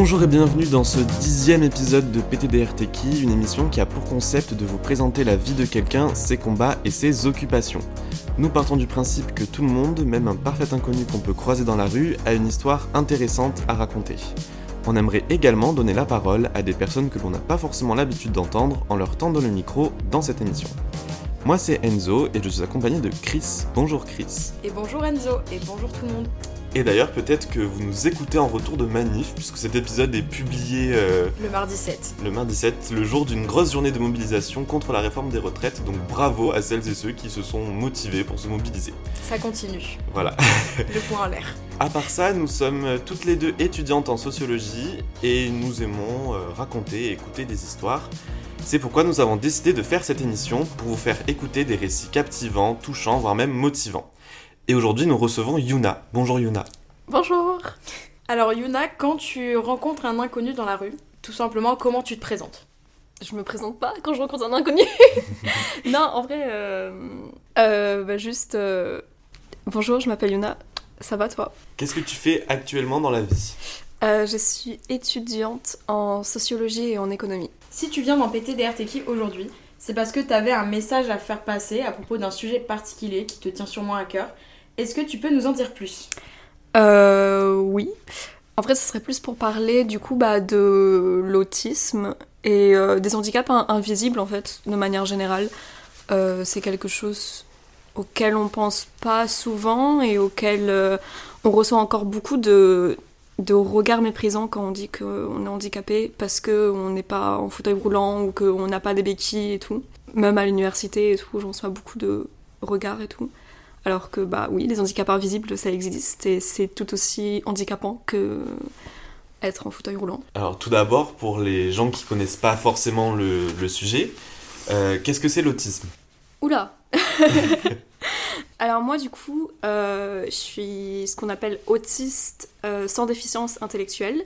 Bonjour et bienvenue dans ce dixième épisode de PTDRTK, une émission qui a pour concept de vous présenter la vie de quelqu'un, ses combats et ses occupations. Nous partons du principe que tout le monde, même un parfait inconnu qu'on peut croiser dans la rue, a une histoire intéressante à raconter. On aimerait également donner la parole à des personnes que l'on n'a pas forcément l'habitude d'entendre en leur tendant le micro dans cette émission. Moi c'est Enzo et je suis accompagné de Chris. Bonjour Chris. Et bonjour Enzo, et bonjour tout le monde. Et d'ailleurs peut-être que vous nous écoutez en retour de manif, puisque cet épisode est publié euh, Le mardi 7. le mardi 7, le jour d'une grosse journée de mobilisation contre la réforme des retraites, donc bravo à celles et ceux qui se sont motivés pour se mobiliser. Ça continue. Voilà. Le point en l'air. À part ça, nous sommes toutes les deux étudiantes en sociologie et nous aimons euh, raconter et écouter des histoires. C'est pourquoi nous avons décidé de faire cette émission pour vous faire écouter des récits captivants, touchants, voire même motivants. Et aujourd'hui, nous recevons Yuna. Bonjour Yuna. Bonjour. Alors Yuna, quand tu rencontres un inconnu dans la rue, tout simplement, comment tu te présentes? Je me présente pas quand je rencontre un inconnu. non, en vrai, euh, euh, bah, juste euh, bonjour, je m'appelle Yuna. Ça va toi? Qu'est-ce que tu fais actuellement dans la vie? Euh, Je suis étudiante en sociologie et en économie. Si tu viens dans PTDRTK aujourd'hui, c'est parce que tu avais un message à faire passer à propos d'un sujet particulier qui te tient sûrement à cœur. Est-ce que tu peux nous en dire plus? Euh, oui. En vrai, ce serait plus pour parler du coup bah, de l'autisme et euh, des handicaps in- invisibles en fait, de manière générale. Euh, c'est quelque chose auquel on pense pas souvent et auquel on reçoit encore beaucoup de, de regards méprisants quand on dit qu'on est handicapé parce qu'on n'est pas en fauteuil roulant ou qu'on n'a pas des béquilles et tout. Même à l'université et tout, j'en reçois beaucoup de regards et tout. Alors que, bah oui, les handicaps invisibles, ça existe et c'est tout aussi handicapant que être en fauteuil roulant. Alors tout d'abord, pour les gens qui connaissent pas forcément le, le sujet, euh, qu'est-ce que c'est l'autisme? Oula Alors moi, du coup, euh, je suis ce qu'on appelle autiste euh, sans déficience intellectuelle.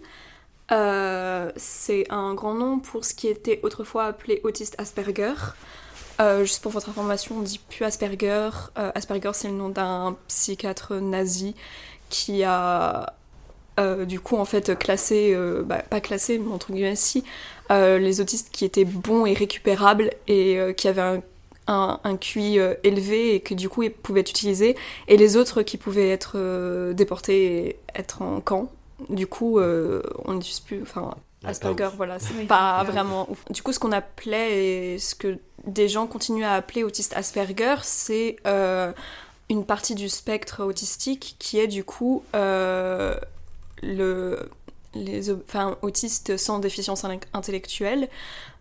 C'est un grand nom pour ce qui était autrefois appelé autiste Asperger. Euh, juste pour votre information, on dit plus Asperger. Euh, Asperger, c'est le nom d'un psychiatre nazi qui a euh, du coup en fait classé, bah, pas classé, mais entre guillemets si, les autistes qui étaient bons et récupérables et qui avaient un un, QI élevé et que du coup ils pouvaient être utilisés, et les autres qui pouvaient être déportés et être en camp. Du coup, on dit plus. Enfin, Asperger, voilà, c'est Oui, pas c'est vraiment ouf. Du coup, ce qu'on appelait et ce que des gens continuent à appeler autiste Asperger, c'est euh, une partie du spectre autistique qui est du coup euh, le les enfin, autistes sans déficience in- intellectuelle.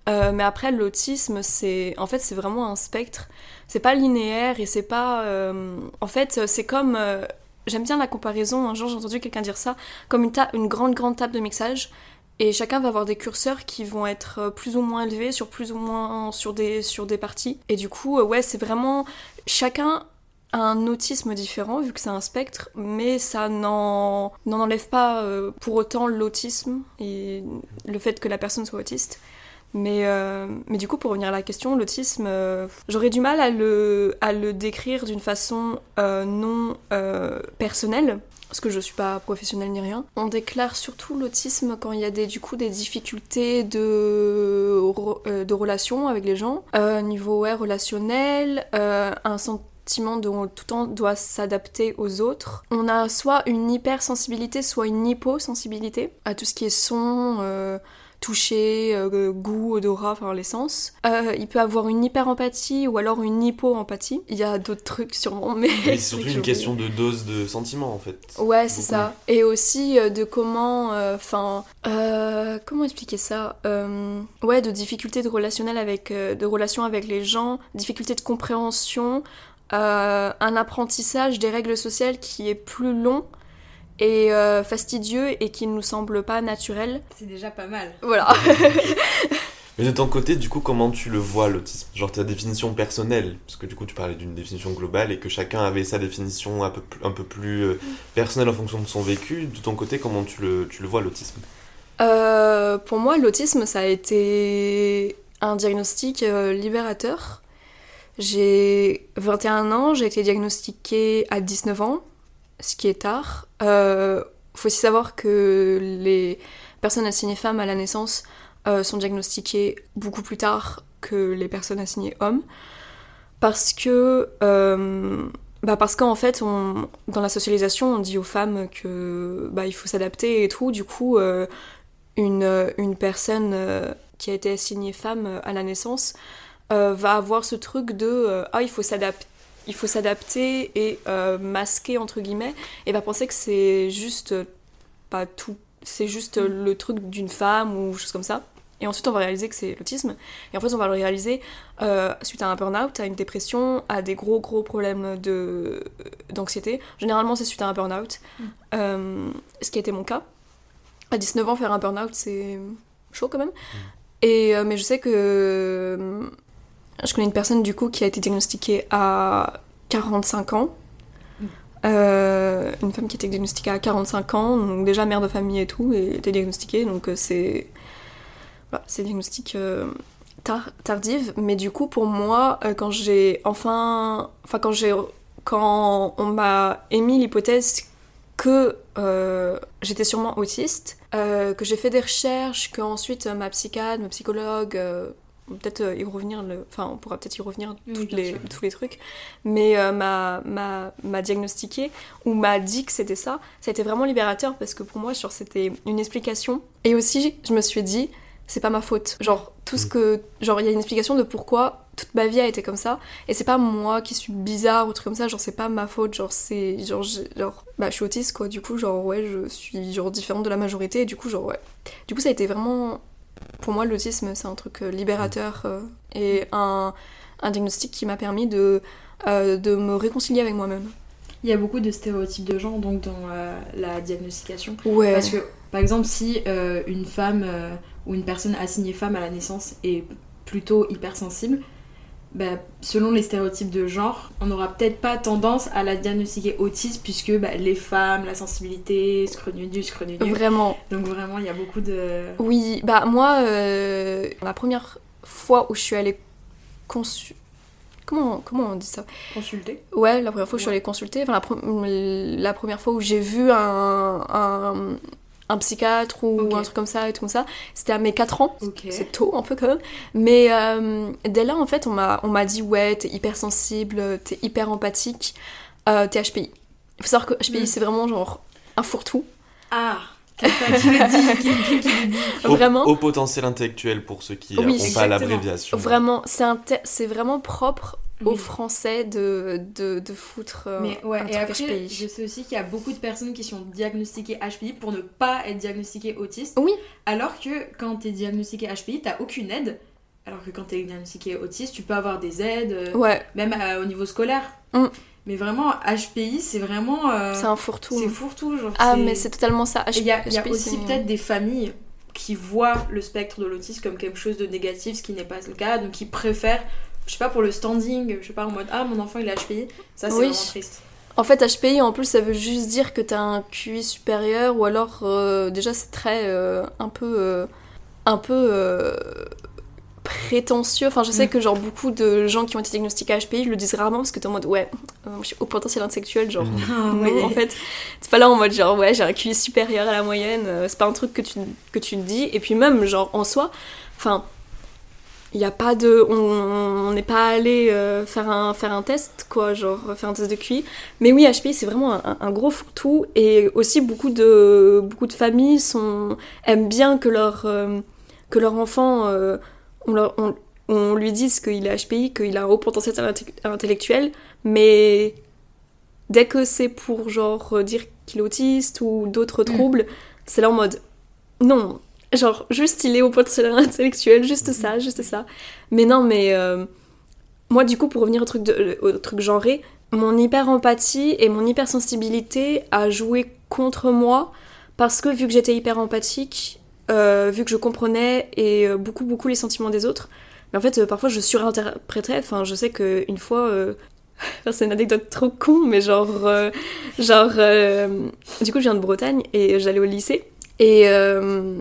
Euh, mais après, l'autisme, c'est en fait, c'est vraiment un spectre. C'est pas linéaire et c'est pas. euh, En fait, c'est comme. euh, J'aime bien la comparaison. Un jour, j'ai entendu quelqu'un dire ça comme une, ta- une grande, grande table de mixage. Et chacun va avoir des curseurs qui vont être euh, plus ou moins élevés sur plus ou moins sur des, sur des parties. Et du coup, euh, ouais, c'est vraiment. Chacun a un autisme différent vu que c'est un spectre, mais ça n'en enlève pas euh, pour autant l'autisme et le fait que la personne soit autiste. Mais, mais du coup, pour revenir à la question, l'autisme, j'aurais du mal à le, à le décrire d'une façon non personnelle, parce que je suis pas professionnelle ni rien. On déclare surtout l'autisme quand il y a des, du coup des difficultés de, euh, de relations avec les gens, euh, niveau relationnel, euh, un sentiment de tout le temps doit s'adapter aux autres. On a soit une hypersensibilité, soit une hyposensibilité à tout ce qui est son, toucher, euh, goût, odorat, enfin les sens. Euh, il peut avoir une hyper-empathie ou alors une hypo-empathie. Il y a d'autres trucs sûrement, mais... Oui, c'est surtout une question de dose de sentiments en fait. Ouais, c'est ça. Et aussi euh, de comment, enfin, comment expliquer ça Ouais, de difficultés de relationnel avec, de relations avec les gens, difficultés de compréhension, un apprentissage des règles sociales qui est plus long et euh, fastidieux et qui ne nous semble pas naturel. C'est déjà pas mal. Voilà. Mais de ton côté, du coup, comment tu le vois l'autisme? Genre ta définition personnelle Parce que du coup, tu parlais d'une définition globale et que chacun avait sa définition un peu, plus- un peu plus euh, personnelle en fonction de son vécu. De ton côté, comment tu le, tu le vois l'autisme? Euh, pour moi, l'autisme, ça a été un diagnostic euh, libérateur. J'ai 21 ans, j'ai été diagnostiquée à 19 ans, ce qui est tard. Euh, faut aussi savoir que les personnes assignées femmes à la naissance euh, sont diagnostiquées beaucoup plus tard que les personnes assignées hommes. Parce que. euh, bah parce qu'en fait, dans la socialisation, on dit aux femmes que bah, il faut s'adapter et tout. Du coup, euh, une, une personne euh, qui a été assignée femme à la naissance va avoir ce truc de ah il faut s'adapter il faut s'adapter et euh, masquer entre guillemets et va penser que c'est juste euh, pas tout. C'est juste euh, le truc d'une femme ou chose comme ça. Et ensuite on va réaliser que c'est l'autisme. Et en fait on va le réaliser euh, suite à un burn-out à une dépression à des gros gros problèmes de d'anxiété. Généralement c'est suite à un burn-out. Euh, ce qui a été mon cas. À 19 ans faire un burn-out c'est chaud quand même. Et euh, mais je sais que euh, je connais une personne du coup qui a été diagnostiquée à 45 ans. Euh, une femme qui a été diagnostiquée à 45 ans, donc déjà mère de famille et tout, et était diagnostiquée, donc euh, c'est. Voilà, c'est diagnostic euh, tar- tardive, mais du coup pour moi, euh, quand j'ai enfin. Enfin, quand j'ai. Quand on m'a émis l'hypothèse que euh, j'étais sûrement autiste, euh, que j'ai fait des recherches, qu'ensuite ma psychiatre, ma psychologue, euh, peut-être euh, y revenir, le... enfin on pourra peut-être y revenir Oui, les, tous les trucs, mais euh, m'a, m'a, m'a diagnostiqué ou m'a dit que c'était ça, ça a été vraiment libérateur parce que pour moi genre, c'était une explication. Et aussi je me suis dit, c'est pas ma faute. Genre tout ce que... Genre il y a une explication de pourquoi toute ma vie a été comme ça. Et c'est pas moi qui suis bizarre ou truc comme ça. Genre c'est pas ma faute. Genre c'est genre j'ai- genre bah je suis autiste quoi. Du coup genre ouais je suis genre différente de la majorité. Et du coup genre ouais. Du coup ça a été vraiment pour moi l'autisme c'est un truc euh, libérateur euh, et un, un diagnostic qui m'a permis de euh, de me réconcilier avec moi-même. Il y a beaucoup de stéréotypes de genre donc dans la diagnostication. ouais. Parce que, par exemple, si une femme ou une personne assignée femme à la naissance est plutôt hypersensible, bah, selon les stéréotypes de genre, on n'aura peut-être pas tendance à la diagnostiquer autiste puisque bah, les femmes, la sensibilité, scronudu, scronudu. vraiment Donc vraiment, il y a beaucoup de... Oui, bah moi, euh, la première fois où je suis allée consu... Comment, comment on dit ça? Consulter. Ouais, la première fois où je suis allée consulter, enfin la, pre- la première fois où j'ai vu un, un, un psychiatre ou un truc comme ça et tout comme ça, c'était à mes 4 ans. C'est tôt un peu quand même. Mais euh, dès là, en fait, on m'a on m'a dit ouais, t'es hypersensible, t'es hyper empathique, euh, t'es HPI. Il faut savoir que HPI, Mm. c'est vraiment genre un fourre-tout. Ah Quelqu'un qui le dit, quelqu'un qui le dit. Au, Vraiment au potentiel intellectuel pour ceux qui n'ont Oui, pas l'abréviation. Vraiment, c'est un te- c'est vraiment propre aux. Français de, de, de foutre euh, Mais ouais, un et truc après, HPI. je sais aussi qu'il y a beaucoup de personnes qui sont diagnostiquées HPI pour ne pas être diagnostiquées autistes. Oui. Alors que quand t'es diagnostiqué HPI, t'as aucune aide. Alors que quand t'es diagnostiqué autiste, tu peux avoir des aides, euh, Ouais, même euh, au niveau scolaire. Mm. Mais vraiment, HPI, c'est vraiment. euh, c'est un fourre-tout. c'est fourre-tout. Genre, Ah, mais c'est totalement ça. Il y a, y aussi peut-être des familles qui voient le spectre de l'autisme comme quelque chose de négatif, ce qui n'est pas le cas, donc qui préfèrent, je sais pas, pour le standing, je sais pas, en mode Ah, mon enfant il a HPI, ça c'est Oui. vraiment triste. En fait, HPI, en plus, ça veut juste dire que t'as un QI supérieur, ou alors, euh, déjà, c'est très. euh, un peu. euh, un peu. euh, prétentieux. Enfin, je sais Mm. que, genre, beaucoup de gens qui ont été diagnostiqués HPI, je le disent rarement parce que t'es en mode, ouais, euh, je suis au potentiel intellectuel, genre. Mhm. Ah, Non, ouais. en fait, c'est pas là en mode genre ouais j'ai un QI supérieur à la moyenne, c'est pas un truc que tu, que tu dis, et puis même genre en soi, enfin, il y a pas de. On n'est pas allé euh, faire, un, faire un test, quoi, genre faire un test de QI, mais oui, HPI c'est vraiment un, un gros fourre-tout, et aussi beaucoup de, beaucoup de familles sont, aiment bien que leur, euh, que leur enfant, euh, on, leur, on, on lui dise qu'il est HPI, qu'il a un haut potentiel inte- intellectuel, mais dès que c'est pour genre dire qu'il est autiste ou d'autres troubles, c'est là en mode non, genre juste il est au potentiel intellectuel, juste ça, juste ça. Mais non, mais euh, moi du coup pour revenir au truc de, au truc genré, mon hyper empathie et mon hypersensibilité a joué contre moi parce que vu que j'étais hyper empathique, euh, vu que je comprenais et euh, beaucoup beaucoup les sentiments des autres, mais en fait euh, parfois je surinterprétais. Enfin, je sais que une fois. c'est une anecdote trop con, mais genre, euh, genre, euh, du coup, je viens de Bretagne et j'allais au lycée et euh,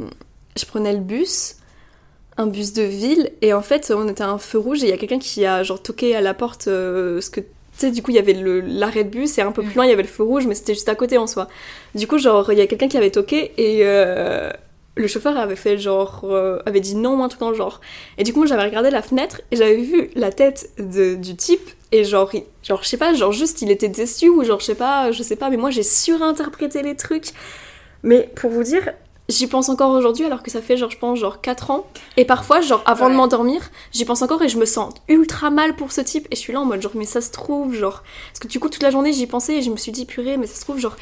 je prenais le bus, un bus de ville, et en fait, on était à un feu rouge et il y a quelqu'un qui a genre toqué à la porte, euh, ce que tu sais, du coup, il y avait le- l'arrêt de bus et un peu plus Mm. loin, il y avait le feu rouge, mais c'était juste à côté en soi. Du coup, genre, il y a quelqu'un qui avait toqué et, euh, le chauffeur avait fait genre euh, avait dit non un truc dans le genre et du coup moi j'avais regardé la fenêtre et j'avais vu la tête de, du type et genre il- genre je sais pas genre juste il était déçu ou genre je sais pas je sais pas mais moi j'ai surinterprété les trucs mais pour vous dire j'y pense encore aujourd'hui alors que ça fait genre je pense genre 4 ans et parfois genre avant de m'endormir j'y pense encore et je me sens ultra mal pour ce type et je suis là en mode genre mais ça se trouve genre parce que du coup toute la journée j'y pensais et je me suis dit purée mais ça se trouve genre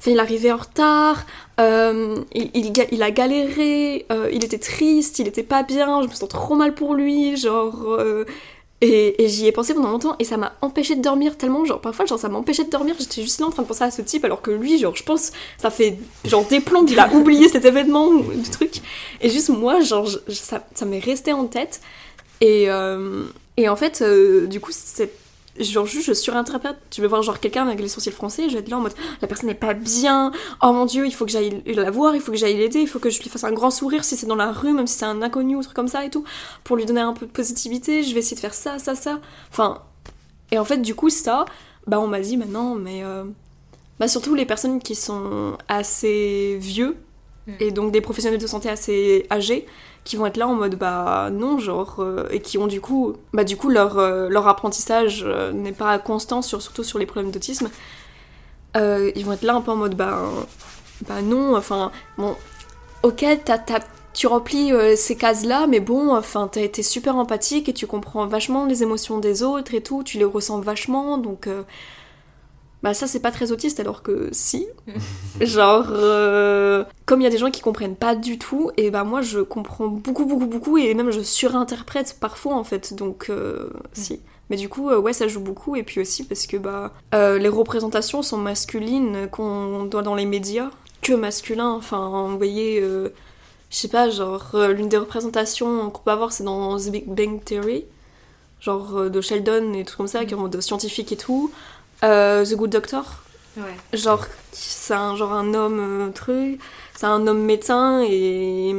Enfin, il arrivait en retard, euh, il, il a galéré, euh, il était triste, il était pas bien, je me sens trop mal pour lui, genre. euh, et et j'y ai pensé pendant longtemps et ça m'a empêché de dormir tellement, genre parfois genre ça m'empêchait de dormir, j'étais juste là en train de penser à ce type alors que lui, genre je pense, ça fait genre des plombs, il a oublié cet événement ou du truc. Et juste moi, genre je- ça, ça m'est resté en tête. Et, euh, et en fait, euh, du coup, c'est genre juste je surinterprète. Je vais voir genre quelqu'un avec les sourcils français, je vais être là en mode la personne n'est pas bien, oh mon dieu, il faut que j'aille la voir, il faut que j'aille l'aider, il faut que je lui fasse un grand sourire si c'est dans la rue, même si c'est un inconnu ou un truc comme ça et tout, pour lui donner un peu de positivité, je vais essayer de faire ça, ça, ça. Enfin, et en fait, du coup, ça, bah on m'a dit maintenant, mais euh, bah surtout les personnes qui sont assez vieux Mm. et donc des professionnels de santé assez âgés qui vont être là en mode bah non genre euh, et qui ont du coup bah du coup leur, euh, leur apprentissage euh, n'est pas constant sur, surtout sur les problèmes d'autisme ils vont être là un peu en mode bah bah non enfin bon ok t'as, t'as- tu remplis ces cases là mais bon enfin t'as été super empathique et tu comprends vachement les émotions des autres et tout tu les ressens vachement donc bah ça c'est pas très autiste alors que si. Genre comme il y a des gens qui comprennent pas du tout et bah moi je comprends beaucoup beaucoup beaucoup et même je surinterprète parfois en fait donc euh, si. Mais du coup euh, ouais ça joue beaucoup et puis aussi parce que bah euh, les représentations sont masculines qu'on doit dans les médias que masculins enfin vous voyez je sais pas genre euh, l'une des représentations qu'on peut avoir c'est dans The Big Bang Theory genre euh, de Sheldon et tout comme ça qui est en mode scientifique et tout. Euh, The Good Doctor. Ouais. genre c'est un genre un homme truc c'est un homme médecin et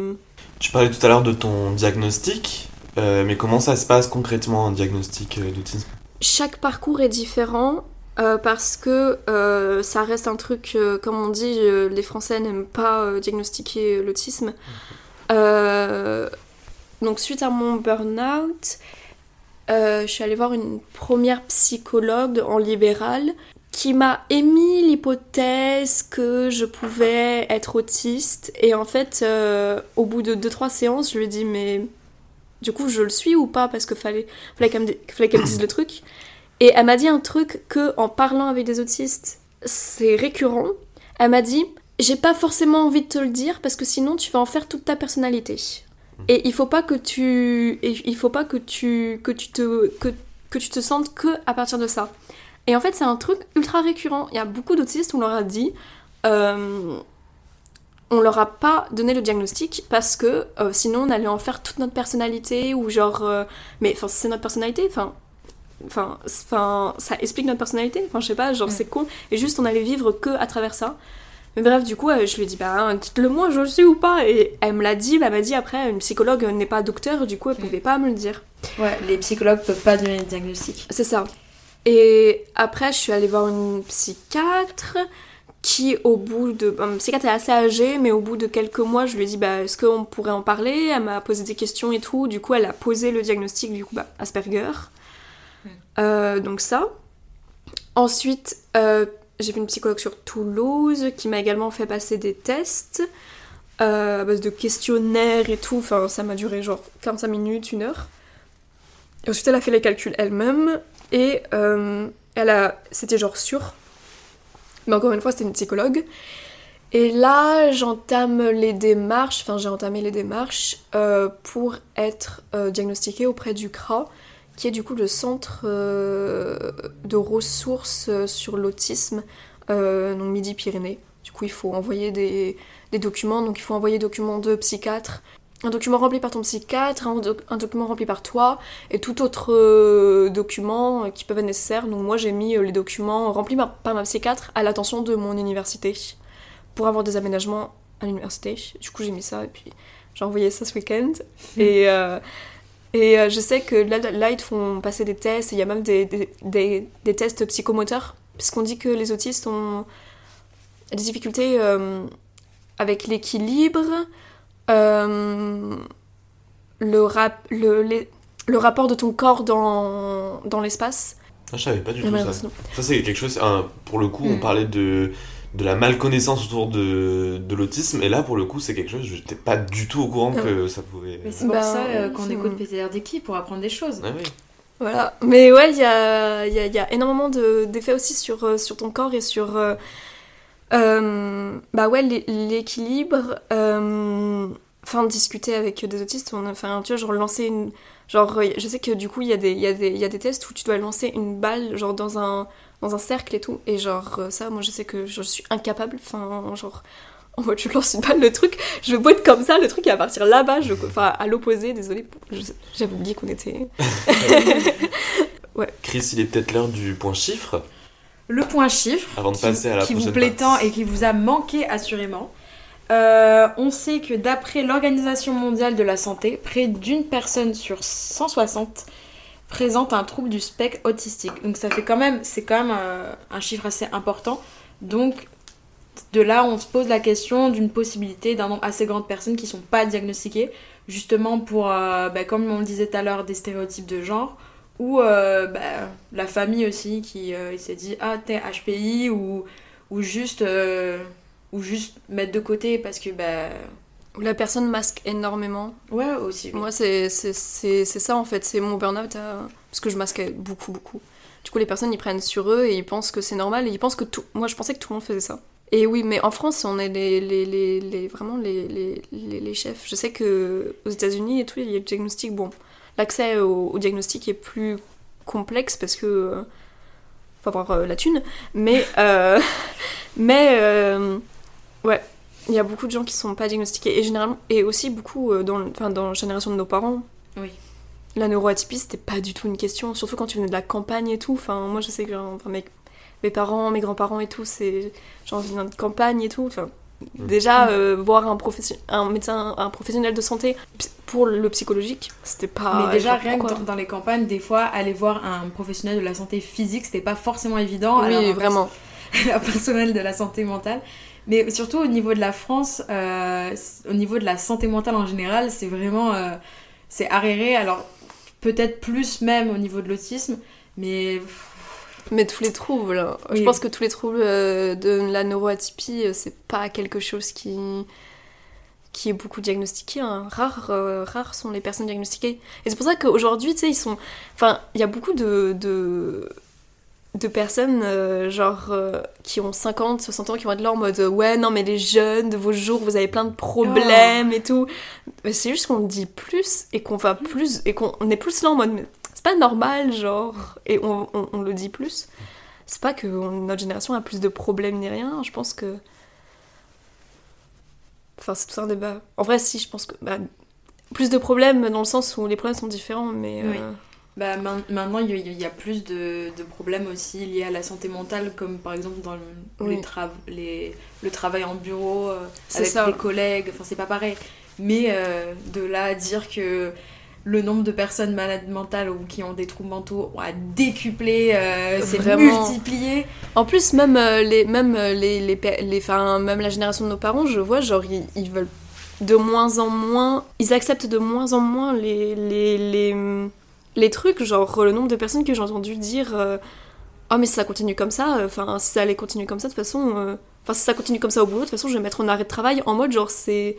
Tu parlais tout à l'heure de ton diagnostic, euh, mais comment ça se passe concrètement un diagnostic euh, d'autisme? Chaque parcours est différent euh, parce que euh, ça reste un truc euh, comme on dit les français n'aiment pas diagnostiquer l'autisme. Donc suite à mon burn-out je suis allée voir une première psychologue en libéral qui m'a émis l'hypothèse que je pouvais être autiste. Et en fait, euh, au bout de 2-3 séances, je lui ai dit, mais du coup, je le suis ou pas? Parce que fallait, fallait qu'elle me, dise le truc. Et elle m'a dit un truc que, en parlant avec des autistes, c'est récurrent. Elle m'a dit, j'ai pas forcément envie de te le dire parce que sinon tu vas en faire toute ta personnalité. Et il faut pas que tu, il faut pas que tu, que tu te, que, que tu te sentes que à partir de ça. Et en fait, c'est un truc ultra récurrent. Il y a beaucoup d'autistes, on leur a dit, euh, on leur a pas donné le diagnostic parce que euh, sinon on allait en faire toute notre personnalité ou genre, euh, mais enfin c'est notre personnalité, enfin. Enfin, ça explique notre personnalité. Enfin, je sais pas, genre c'est con. Et juste, on allait vivre que à travers ça. Mais bref, du coup, je lui ai dit, bah, dites-le moi, je le sais ou pas. Et elle me l'a dit, bah, elle m'a dit après, une psychologue n'est pas docteur, du coup, elle pouvait pas me le dire. Ouais, les psychologues peuvent pas donner de diagnostic. C'est ça. Et après, je suis allée voir une psychiatre qui, au bout de. Un psychiatre est assez âgée, mais au bout de quelques mois, je lui ai dit, bah, est-ce qu'on pourrait en parler? Elle m'a posé des questions et tout. Du coup, elle a posé le diagnostic, du coup, bah, Asperger. Euh, donc, ça. Ensuite, euh, j'ai vu une psychologue sur Toulouse qui m'a également fait passer des tests euh, à base de questionnaires et tout. Enfin, ça m'a duré genre 45 minutes, une heure. Et ensuite, elle a fait les calculs elle-même et euh, elle a, c'était genre sûr. Mais encore une fois, c'était une psychologue. Et là, j'entame les démarches, enfin j'ai entamé les démarches euh, pour être euh, diagnostiquée auprès du CRA, qui est du coup le centre de ressources sur l'autisme, donc Midi-Pyrénées. Du coup, il faut envoyer des documents, donc il faut envoyer des documents de psychiatre, un document rempli par ton psychiatre, un, doc- un document rempli par toi, et tout autre euh, document euh, qui peuvent être nécessaires. Donc moi, j'ai mis euh, les documents remplis par, par ma psychiatre à l'attention de mon université pour avoir des aménagements à l'université. Du coup, j'ai mis ça et puis j'ai envoyé ça ce week-end. Et, euh, et euh, je sais que là, là, ils font passer des tests, et il y a même des, des, des- des tests psychomoteurs, puisqu'on dit que les autistes ont des difficultés avec l'équilibre, euh, le, rap, le, les- le rapport de ton corps dans, dans l'espace. Ah, je savais pas du La tout manière ça. Ça, c'est quelque chose. pour le coup, on Mm. parlait de, de la malconnaissance autour de, de l'autisme, et là, pour le coup, c'est quelque chose. J'étais pas du tout au courant Ah que ça pouvait. Mais c'est pour Bah, ça euh, qu'on écoute PTRDK pour apprendre des choses. Ah oui. Voilà. Mais ouais, il y a, il y a- y a énormément de- d'effets aussi sur, euh, sur ton corps et sur. euh, euh, bah ouais, l'é- l'équilibre. euh, Enfin, discuter avec des autistes, on a- enfin, tu vois, genre lancer une. Genre, euh, je sais que du coup, il y, a des- il y, a des- il y a des tests où tu dois lancer une balle, genre dans un, dans un cercle et tout. Et genre, ça, moi, je sais que je suis incapable. Enfin, genre. En mode, je lance une balle, le truc, je veux être comme ça, le truc il va partir là-bas, enfin à l'opposé, désolé, j'avais oublié qu'on était. Chris, il est peut-être l'heure du point chiffre, Le point chiffre, avant de qui, passer à la qui vous plaît tant et qui vous a manqué assurément. Euh, on sait que d'après l'Organisation mondiale de la santé, près d'une personne sur 160 présente un trouble du spectre autistique. Donc ça fait quand même, c'est quand même euh, un chiffre assez important. Donc de là, on se pose la question d'une possibilité d'un nombre assez grand de personnes qui sont pas diagnostiquées, justement pour, euh, bah, comme on le disait tout à l'heure, des stéréotypes de genre, ou euh, bah, la famille aussi qui euh, s'est dit ah t'es HPI ou, ou juste euh, ou juste mettre de côté parce que bah la personne masque énormément. ouais aussi oui. Moi, c'est c'est- c'est- c'est ça en fait, c'est mon burn-out. à- Parce que je masquais beaucoup, beaucoup. Du coup, les personnes ils prennent sur eux et ils pensent que c'est normal et ils pensent que tout. Moi, je pensais que tout le monde faisait ça. Et oui, mais en France, on est les, les, les, les- vraiment les, les chefs. Je sais que aux États-Unis et tout, il y a le diagnostic. Bon, l'accès au, au diagnostic est plus complexe parce que. euh, faut avoir euh, la thune. Mais. euh, mais. ouais. Il y a beaucoup de gens qui sont pas diagnostiqués et généralement et aussi beaucoup dans, le- enfin, dans la génération de nos parents. Oui. La neuroatypie c'était pas du tout une question, surtout quand tu venais de la campagne et tout. Enfin moi je sais que enfin, mes, mes parents, mes grands-parents et tout, c'est genre de campagne et tout. Enfin. Déjà euh, voir un médecin, un professionnel de santé pour le psychologique, c'était pas. mais déjà rien que dans, dans les campagnes des fois aller voir un professionnel de la santé physique c'était pas forcément évident Oui vraiment. un personnel de la santé mentale. Mais surtout au niveau de la France, euh, au niveau de la santé mentale en général, c'est vraiment euh, c'est arriéré. Alors peut-être plus même au niveau de l'autisme, mais Mais tous les troubles, hein. je pense que tous les troubles euh, de la neuroatypie, euh, c'est pas quelque chose qui, qui est beaucoup diagnostiqué. hein. Rares, euh, rares sont les personnes diagnostiquées. Et c'est pour ça qu'aujourd'hui, tu sais, ils sont. Enfin, il y a beaucoup de. de de personnes euh, genre euh, qui ont 50, 60 ans qui vont être là en mode ouais non mais les jeunes de vos jours vous avez plein de problèmes et tout mais c'est juste qu'on dit plus et qu'on va plus et qu'on on est plus là en mode c'est pas normal genre et on, on- on le dit plus c'est pas que notre génération a plus de problèmes ni rien je pense que enfin c'est tout un débat en vrai si je pense que bah, plus de problèmes dans le sens où les problèmes sont différents mais Oui. euh, bah, main- maintenant il y, a- plus de, de problèmes aussi liés à la santé mentale, comme par exemple dans le, Oui. les trav- les- le travail en bureau euh, C'est avec ça. des collègues. Enfin c'est pas pareil. Mais euh, de là à dire que le nombre de personnes malades mentales ou qui ont des troubles mentaux a décuplé, euh, c'est Vraiment. multiplié. En plus, même, euh, les, même, euh, les, les, les, enfin, même la génération de nos parents, je vois, genre, ils, ils veulent de moins en moins. Ils acceptent de moins en moins les, les, les, les trucs. Genre, le nombre de personnes que j'ai entendu dire euh, Oh, mais si ça continue comme ça, enfin, si ça allait continuer comme ça, de toute façon. Enfin, si ça continue comme ça au boulot, de toute façon, je vais mettre en arrêt de travail en mode, genre, c'est.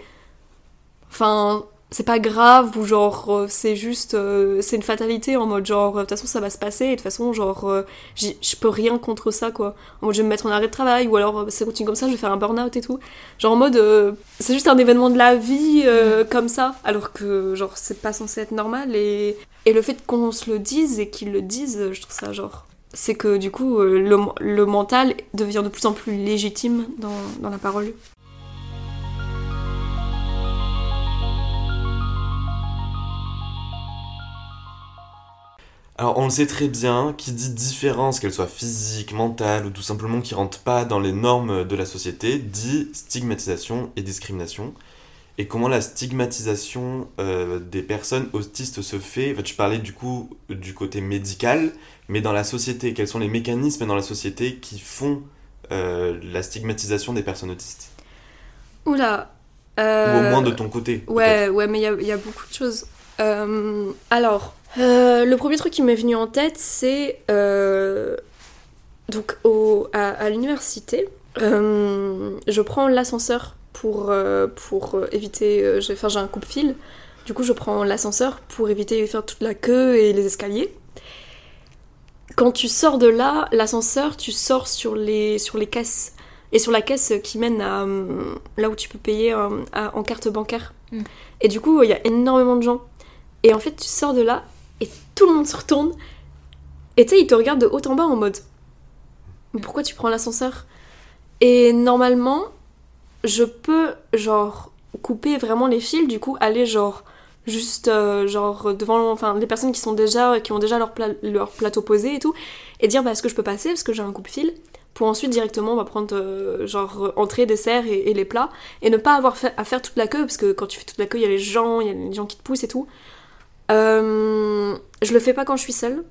Enfin, c'est pas grave ou genre, euh, c'est juste. euh, c'est une fatalité en mode, genre, de toute façon, ça va se passer et de toute façon, genre, euh, je peux rien contre ça, quoi. En mode, je vais me mettre en arrêt de travail, ou alors, euh, ça continue comme ça, je vais faire un burn-out et tout. Genre, en mode, euh, c'est juste un événement de la vie, euh, comme ça, alors que, genre, c'est pas censé être normal. Et, et le fait qu'on se le dise et qu'ils le disent, je trouve ça, genre. C'est que, du coup, euh, le, le mental devient de plus en plus légitime dans, dans la parole. Alors, on le sait très bien, qui dit différence, qu'elle soit physique, mentale ou tout simplement qui rentre pas dans les normes de la société, dit stigmatisation et discrimination. Et comment la stigmatisation euh, des personnes autistes se fait? Enfin, Tu parlais du coup du côté médical, mais dans la société, quels sont les mécanismes dans la société qui font euh, la stigmatisation des personnes autistes? Oula, Ou au moins de ton côté. Ouais, ouais, mais il y a, y a, beaucoup de choses. Euh, alors, euh, le premier truc qui m'est venu en tête, c'est euh, donc au, à, à l'université, je prends l'ascenseur pour, pour éviter. Enfin, j'ai un coupe-fil. Du coup, je prends l'ascenseur pour éviter de faire toute la queue et les escaliers. Quand tu sors de là, l'ascenseur, tu sors sur les, sur les caisses et sur la caisse qui mène à euh, là où tu peux payer euh, en carte bancaire. Mm. Et du coup, il y a énormément de gens. Et en fait, tu sors de là tout le monde se retourne. Et tu sais, ils te regardent de haut en bas en mode Pourquoi tu prends l'ascenseur? Et normalement, je peux, genre, couper vraiment les fils, du coup, aller, genre, juste, euh, genre, devant enfin, les personnes qui sont déjà, qui ont déjà leur, plateau posé et tout, et dire, bah, est-ce que je peux passer? Parce que j'ai un coupe-fil pour ensuite directement on va prendre euh, genre entrée, dessert et, les plats et ne pas avoir à faire toute la queue parce que quand tu fais toute la queue il y a les gens, il y a les gens qui te poussent et tout. Euh, je le fais pas quand je suis seule.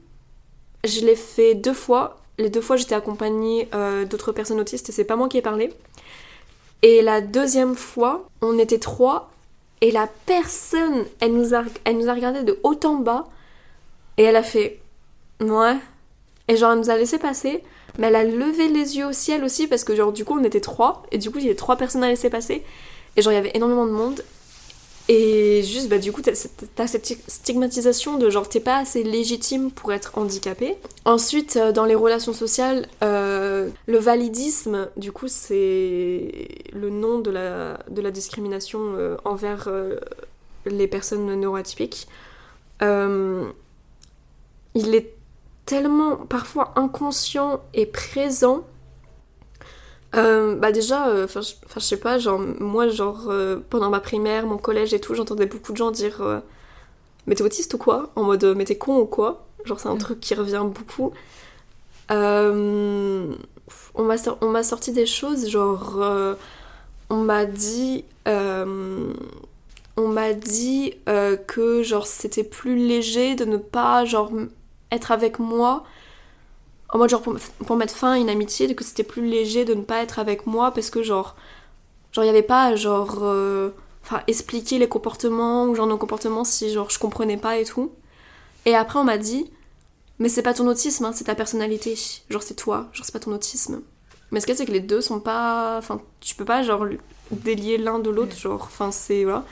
Je l'ai fait deux fois. Les deux fois j'étais accompagnée euh, d'autres personnes autistes et c'est pas moi qui ai parlé. Et la deuxième fois on était trois et la personne elle nous a, elle nous a regardé de haut en bas et elle a fait ouais et genre elle nous a laissé passer mais elle a levé les yeux au ciel aussi parce que genre du coup on était trois et du coup il y avait trois personnes à laisser passer et genre il y avait énormément de monde et juste bah du coup t'as, cette stigmatisation de genre t'es pas assez légitime pour être handicapé. Ensuite euh, dans les relations sociales euh, le validisme du coup c'est le nom de la, de la discrimination euh, envers les personnes neuroatypiques. il est tellement parfois inconscient et présent. Euh, bah déjà, euh, enfin je sais pas, genre moi genre euh, pendant ma primaire, mon collège et tout, j'entendais beaucoup de gens dire mais t'es autiste ou quoi? En mode mais t'es con ou quoi? Genre c'est un mm. truc qui revient beaucoup. on m'a sorti des choses genre on m'a dit on m'a dit que genre c'était plus léger de ne pas genre être avec moi en mode genre pour, mettre fin à une amitié, que c'était plus léger de ne pas être avec moi parce que genre genre il y avait pas genre euh, enfin expliquer les comportements ou genre nos comportements si genre je comprenais pas et tout. Et après on m'a dit mais c'est pas ton autisme, hein, c'est ta personnalité. Genre c'est toi, genre c'est pas ton autisme. Mais ce qu'il y a c'est que les deux sont pas enfin tu peux pas genre délier l'un de l'autre genre enfin c'est voilà.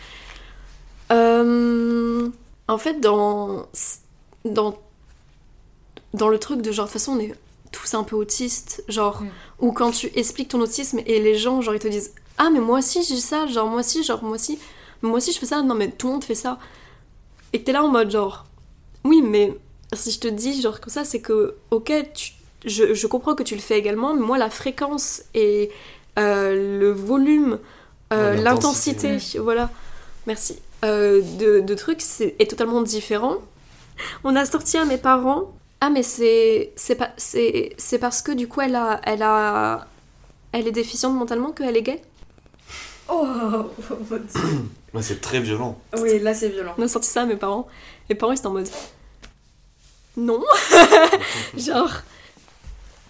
Euh, en fait dans dans dans le truc de genre, de toute façon, on est tous un peu autistes, genre, mm. ou quand tu expliques ton autisme et les gens, genre, ils te disent Ah, mais moi aussi j'ai ça, genre, moi aussi, genre, moi aussi, moi aussi je fais ça, non, mais tout le monde fait ça. Et que t'es là en mode, genre, oui, mais si je te dis, genre, comme ça, c'est que, ok, tu, je, je, comprends que tu le fais également, mais moi, la fréquence et euh, le volume, euh, l'intensité, voilà, merci, euh, de, de, trucs c'est, est totalement différent. On a sorti à mes parents ah mais c'est c'est pas c'est c'est parce que du coup elle a elle a elle est déficiente mentalement qu'elle est gay? Oh, c'est très violent. Oui, là c'est violent. On a sorti ça à mes parents. Mes parents ils étaient en mode non. Genre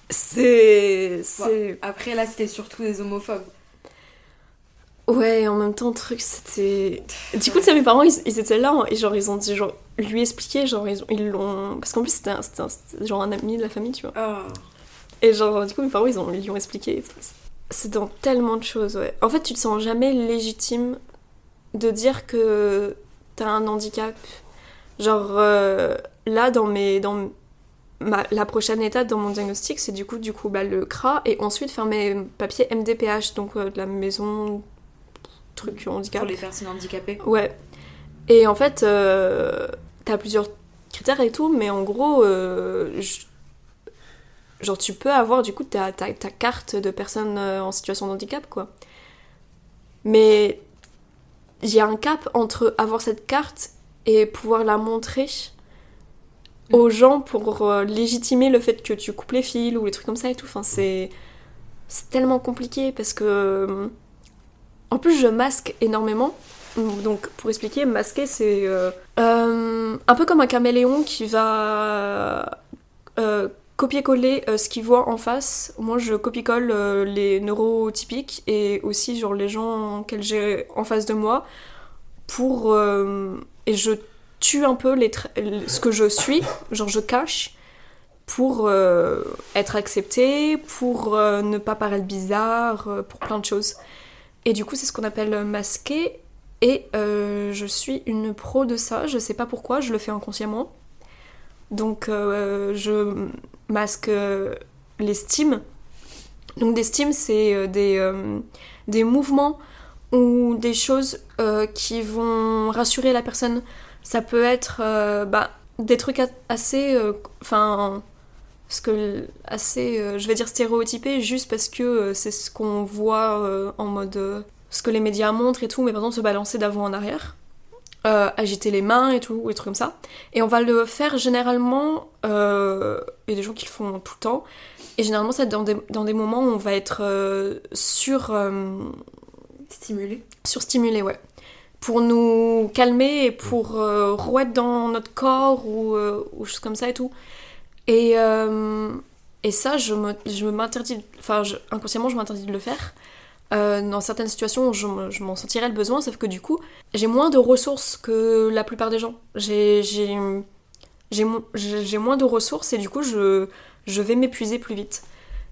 c'est c'est après là c'était surtout des homophobes. Ouais, en même temps, le truc, c'était. Du coup, tu sais, mes parents, ils, étaient là, hein, et genre, ils ont dit, genre, lui expliquer, genre, ils l'ont. Parce qu'en plus, c'était genre un ami de la famille, tu vois. Oh. Et genre, du coup, mes parents, ils, ont, lui ont expliqué. C'est dans tellement de choses, ouais. En fait, tu te sens jamais légitime de dire que t'as un handicap. Genre, euh, là, dans mes. Dans ma, la prochaine étape dans mon diagnostic, c'est du coup, du coup bah, le CRA et ensuite faire mes papiers MDPH, donc euh, de la maison truc handicap. Pour les personnes handicapées Ouais. Et en fait, euh, t'as plusieurs critères et tout, mais en gros, euh, genre tu peux avoir du coup ta, ta, ta carte de personne euh, en situation de handicap, quoi. Mais il y a un cap entre avoir cette carte et pouvoir la montrer mm. aux gens pour légitimer le fait que tu coupes les fils ou les trucs comme ça et tout. Enfin, c'est c'est tellement compliqué parce que en plus, je masque énormément. Donc, pour expliquer, masquer, c'est euh, euh, un peu comme un caméléon qui va. Euh, copier-coller ce qu'ils voient en face. Moi, je copie-colle les neurotypiques et aussi genre les gens que j'ai en face de moi pour et je tue un peu les ce que je suis, genre je cache pour être accepté, pour ne pas paraître bizarre, pour plein de choses. Et du coup, c'est ce qu'on appelle masquer. Et je suis une pro de ça, je sais pas pourquoi, je le fais inconsciemment. Donc, je masque l'estime. Donc, des stimes, c'est des, des mouvements ou des choses qui vont rassurer la personne. Ça peut être bah, des trucs assez. Enfin parce que assez, euh, je vais dire stéréotypé, juste parce que euh, c'est ce qu'on voit euh, en mode ce que les médias montrent et tout, mais par exemple se balancer d'avant en arrière, agiter les mains et tout, et trucs comme ça. Et on va le faire généralement, il y a des gens qui le font tout le temps, et généralement c'est dans des, dans des moments où on va être sur... stimulé Surstimulé, ouais pour nous calmer et pour euh, dans notre corps ou, ou choses comme ça et tout. Et, euh, et ça, je m'interdis, me, enfin, inconsciemment, je m'interdis de le faire. Euh, dans certaines situations, je, je m'en sentirais le besoin, sauf que du coup, j'ai moins de ressources que la plupart des gens. J'ai moins de ressources et du coup, je, je vais m'épuiser plus vite.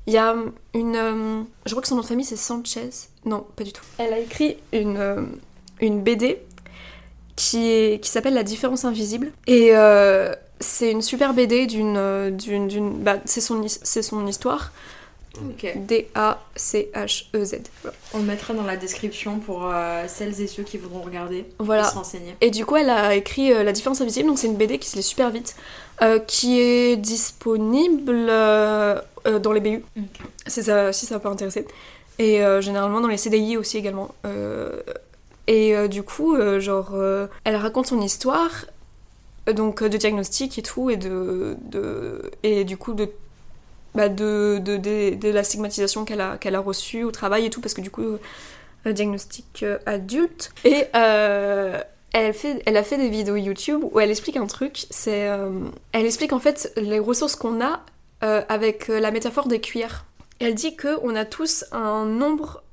Il y a une. Euh, je crois que son nom de famille c'est Sanchez. Non, pas du tout. Elle a écrit une, une BD qui s'appelle La différence invisible. Et c'est une super BD d'une. Euh, d'une, bah, c'est, son, c'est son histoire. D-A-C-H-E-Z. On le mettra dans la description pour euh, celles et ceux qui voudront regarder voilà. et se renseigner. Et du coup, elle a écrit euh, La différence invisible, donc c'est une BD qui se lit super vite, qui est disponible dans les BU, si, ça, si ça peut intéresser. Et généralement dans les CDI aussi également. et du coup, genre, elle raconte son histoire donc de diagnostic et tout, et de, de et du coup de bah de, de, de, la stigmatisation qu'elle a, qu'elle a reçue au travail et tout, parce que du coup, euh, diagnostic euh, adulte. Et euh, elle, fait, elle a fait des vidéos YouTube où elle explique un truc, c'est... elle explique en fait les ressources qu'on a avec la métaphore des cuillères. Elle dit qu'on a tous un nombre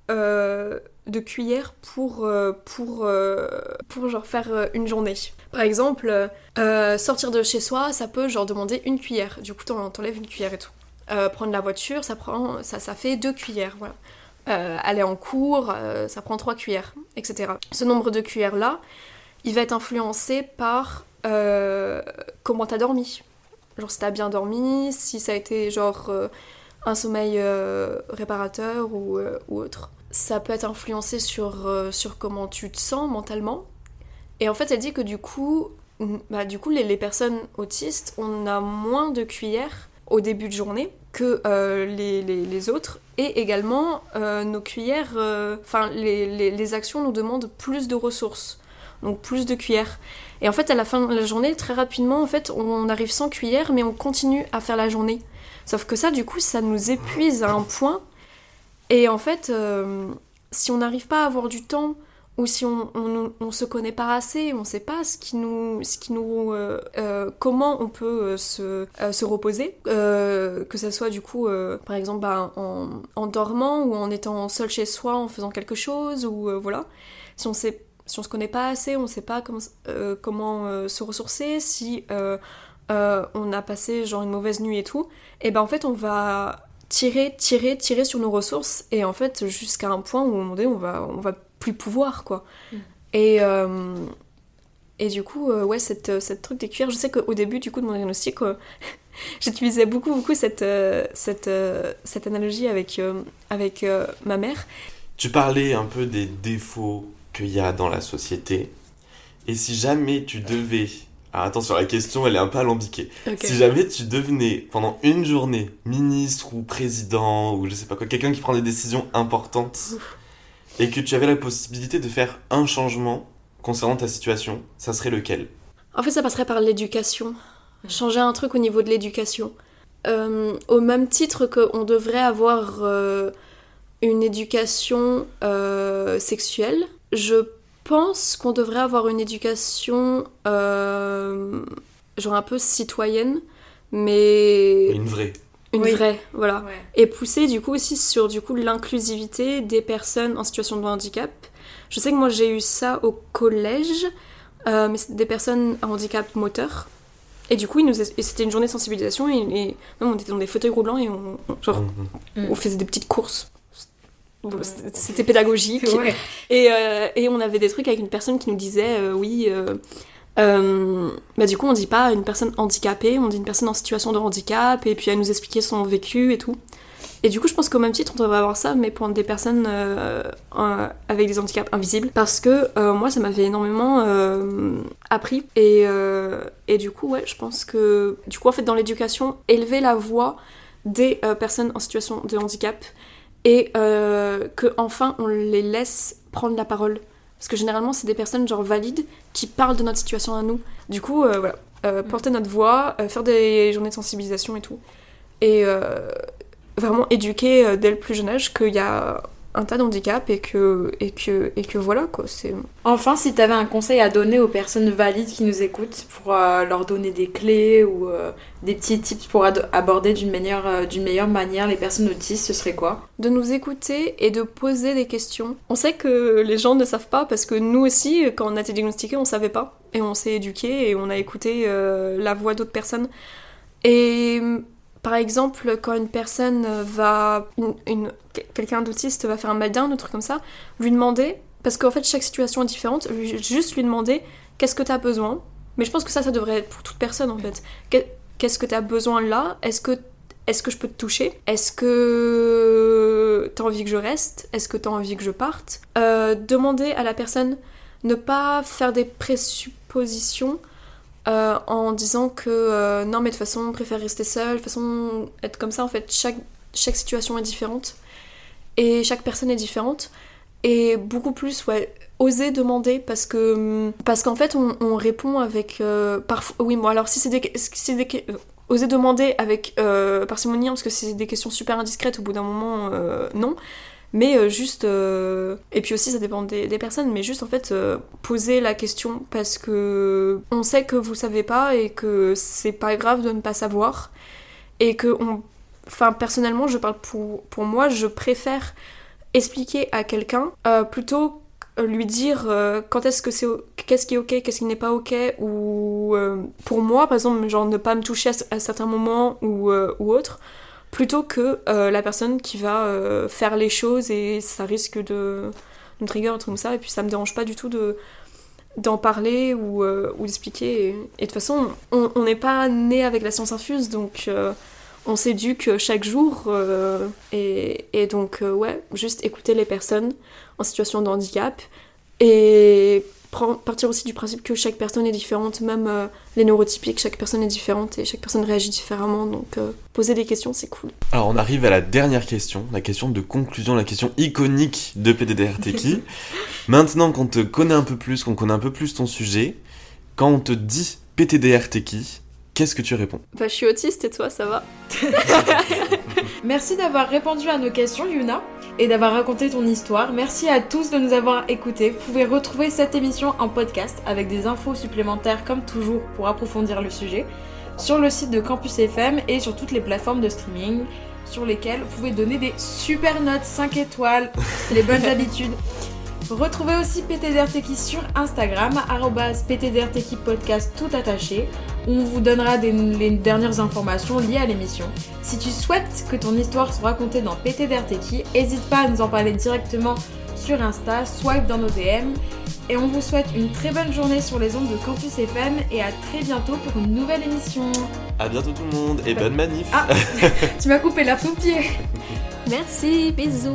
de cuillères pour, pour, pour genre faire une journée. Par exemple, euh, sortir de chez soi, ça peut genre demander une cuillère. Du coup, t'enlèves une cuillère et tout. Euh, prendre la voiture, ça prend, ça, ça fait deux cuillères, voilà. Euh, aller en cours, ça prend trois cuillères, etc. Ce nombre de cuillères là, il va être influencé par comment t'as dormi. Genre si t'as bien dormi, si ça a été genre un sommeil réparateur ou, autre. Ça peut être influencé sur, sur comment tu te sens mentalement et en fait, elle dit que du coup, bah, du coup les, personnes autistes, on a moins de cuillères au début de journée que euh, les, les, autres. Et également, euh, nos cuillères, euh, enfin, les, les, actions nous demandent plus de ressources, donc plus de cuillères. Et en fait, à la fin de la journée, très rapidement, en fait, on arrive sans cuillère, mais on continue à faire la journée. Sauf que ça, du coup, ça nous épuise à un point. Et en fait, si on n'arrive pas à avoir du temps ou si on, on, se connaît pas assez, on sait pas ce qui nous, ce qui nous, euh, euh, comment on peut euh, se, se reposer, que ça soit du coup, par exemple, bah, en, dormant ou en étant seul chez soi, en faisant quelque chose, ou voilà. Si on sait, si on se connaît pas assez, on sait pas comment se ressourcer, si on a passé genre une mauvaise nuit et tout, et ben en fait on va tirer, tirer, tirer sur nos ressources et en fait jusqu'à un point où on va, on va plus pouvoir, quoi. Mm. Et, euh, et du coup, euh, ouais, cette, cette truc des cuillères, je sais qu'au début, du coup, de mon diagnostic, euh, j'utilisais beaucoup, beaucoup cette, cette, cette analogie avec, avec ma mère. Tu parlais un peu des défauts qu'il y a dans la société. Et si jamais tu devais alors attention, la question elle est un peu alambiquée. Si jamais tu devenais pendant une journée ministre ou président ou je sais pas quoi, quelqu'un qui prend des décisions importantes, et que tu avais la possibilité de faire un changement concernant ta situation, ça serait lequel? En fait, ça passerait par l'éducation. Changer un truc au niveau de l'éducation. Euh, au même titre qu'on devrait avoir euh, une éducation euh, sexuelle, je pense qu'on devrait avoir une éducation genre un peu citoyenne, mais... Une vraie. une Oui. vraie, voilà. Ouais. Et pousser du coup aussi sur du coup l'inclusivité des personnes en situation de handicap. Je sais que moi j'ai eu ça au collège, euh, mais c'était des personnes à handicap moteur. Et du coup, ils nous et c'était une journée de sensibilisation et, et on était dans des fauteuils roulants et on, on- genre, Mhm. on faisait des petites courses. C'était- pédagogique. Ouais. Et, euh, et on avait des trucs avec une personne qui nous disait euh, oui. euh, euh, bah du coup, on dit pas une personne handicapée, on dit une personne en situation de handicap, et puis elle nous expliquait son vécu et tout. Et du coup, je pense qu'au même titre, on devrait avoir ça, mais pour des personnes euh, euh, avec des handicaps invisibles. Parce que euh, moi, ça m'avait énormément appris. Et, et du coup, ouais, je pense que, du coup, en fait, dans l'éducation, élever la voix des personnes en situation de handicap et euh, que enfin on les laisse prendre la parole. Parce que généralement, c'est des personnes genre valides qui parlent de notre situation à nous. Du coup, euh, voilà, Euh, porter notre voix, euh, faire des journées de sensibilisation et tout. Et vraiment éduquer dès le plus jeune âge qu'il y a un tas d'handicaps et que, et, que, et que voilà quoi. C'est... Enfin, si tu avais un conseil à donner aux personnes valides qui nous écoutent pour euh, leur donner des clés ou euh, des petits tips pour ad- aborder d'une meilleure, euh, d'une meilleure manière les personnes autistes, ce serait quoi? De nous écouter et de poser des questions. On sait que les gens ne savent pas parce que nous aussi, quand on a été diagnostiqué, on savait pas. Et on s'est éduqué et on a écouté la voix d'autres personnes. Et par exemple, quand une personne va. une- quelqu'un d'autiste va faire un mal d'un, un truc comme ça, lui demander. Parce qu'en fait, chaque situation est différente, juste lui demander qu'est-ce que tu as besoin? Mais je pense que ça, ça devrait être pour toute personne en fait. Qu'est- Qu'est-ce que tu as besoin là? Est-ce que est-ce que je peux te toucher? Est-ce que t'as envie que je reste? Est-ce que t'as envie que je parte? Euh, Demander à la personne, ne pas faire des présuppositions euh, en disant que euh, non mais de toute façon on préfère rester seul, de toute façon être comme ça en fait chaque, chaque situation est différente. Et chaque personne est différente. Et beaucoup plus ouais oser demander parce que parce qu'en fait on, on répond avec euh, oui moi alors si c'est des, si des euh, oser demander avec parcimonie parce que c'est des questions super indiscrètes au bout d'un moment non mais euh, juste euh, et puis aussi ça dépend des, personnes mais juste en fait euh, poser la question parce que on sait que vous savez pas et que c'est pas grave de ne pas savoir et que on enfin personnellement je parle pour pour moi je préfère expliquer à quelqu'un euh, plutôt lui dire quand est-ce que c'est qu'est-ce qui est ok qu'est-ce qui n'est pas ok ou pour moi par exemple genre ne pas me toucher à, à certains moments ou, ou autre plutôt que euh, la personne qui va euh, faire les choses et ça risque de me trigger un comme ça. Et puis ça me dérange pas du tout de d'en parler ou, euh, d'expliquer. Et, de toute façon on n'est pas né avec la science infuse donc on s'éduque chaque jour et, et donc ouais juste écouter les personnes en situation de handicap partir aussi du principe que chaque personne est différente même euh, les neurotypiques chaque personne est différente et chaque personne réagit différemment donc euh, poser des questions c'est cool Alors on arrive à la dernière question, la question de conclusion, la question iconique de PDDR Techie. Maintenant qu'on te connaît un peu plus, qu'on connaît un peu plus ton sujet, quand on te dit PTDR Techie, qu'est-ce que tu réponds? Bah je suis autiste et toi ça va Merci d'avoir répondu à nos questions, Yuna, et d'avoir raconté ton histoire. Merci à tous de nous avoir écoutés. Vous pouvez retrouver cette émission en podcast avec des infos supplémentaires, comme toujours, pour approfondir le sujet, sur le site de Campus FM et sur toutes les plateformes de streaming sur lesquelles vous pouvez donner des super notes 5 étoiles, les bonnes habitudes. Retrouvez aussi PTDR Techie sur Instagram, arrobase PTDR Techie Podcast tout attaché, on vous donnera des, les dernières informations liées à l'émission. Si tu souhaites que ton histoire soit racontée dans PTDR Techie, n'hésite pas à nous en parler directement sur Insta, swipe dans nos DM. Et on vous souhaite une très bonne journée sur les ondes de Campus FM et à très bientôt pour une nouvelle émission. À bientôt tout le monde et bonne manif Ah. Tu m'as coupé la pied merci bisous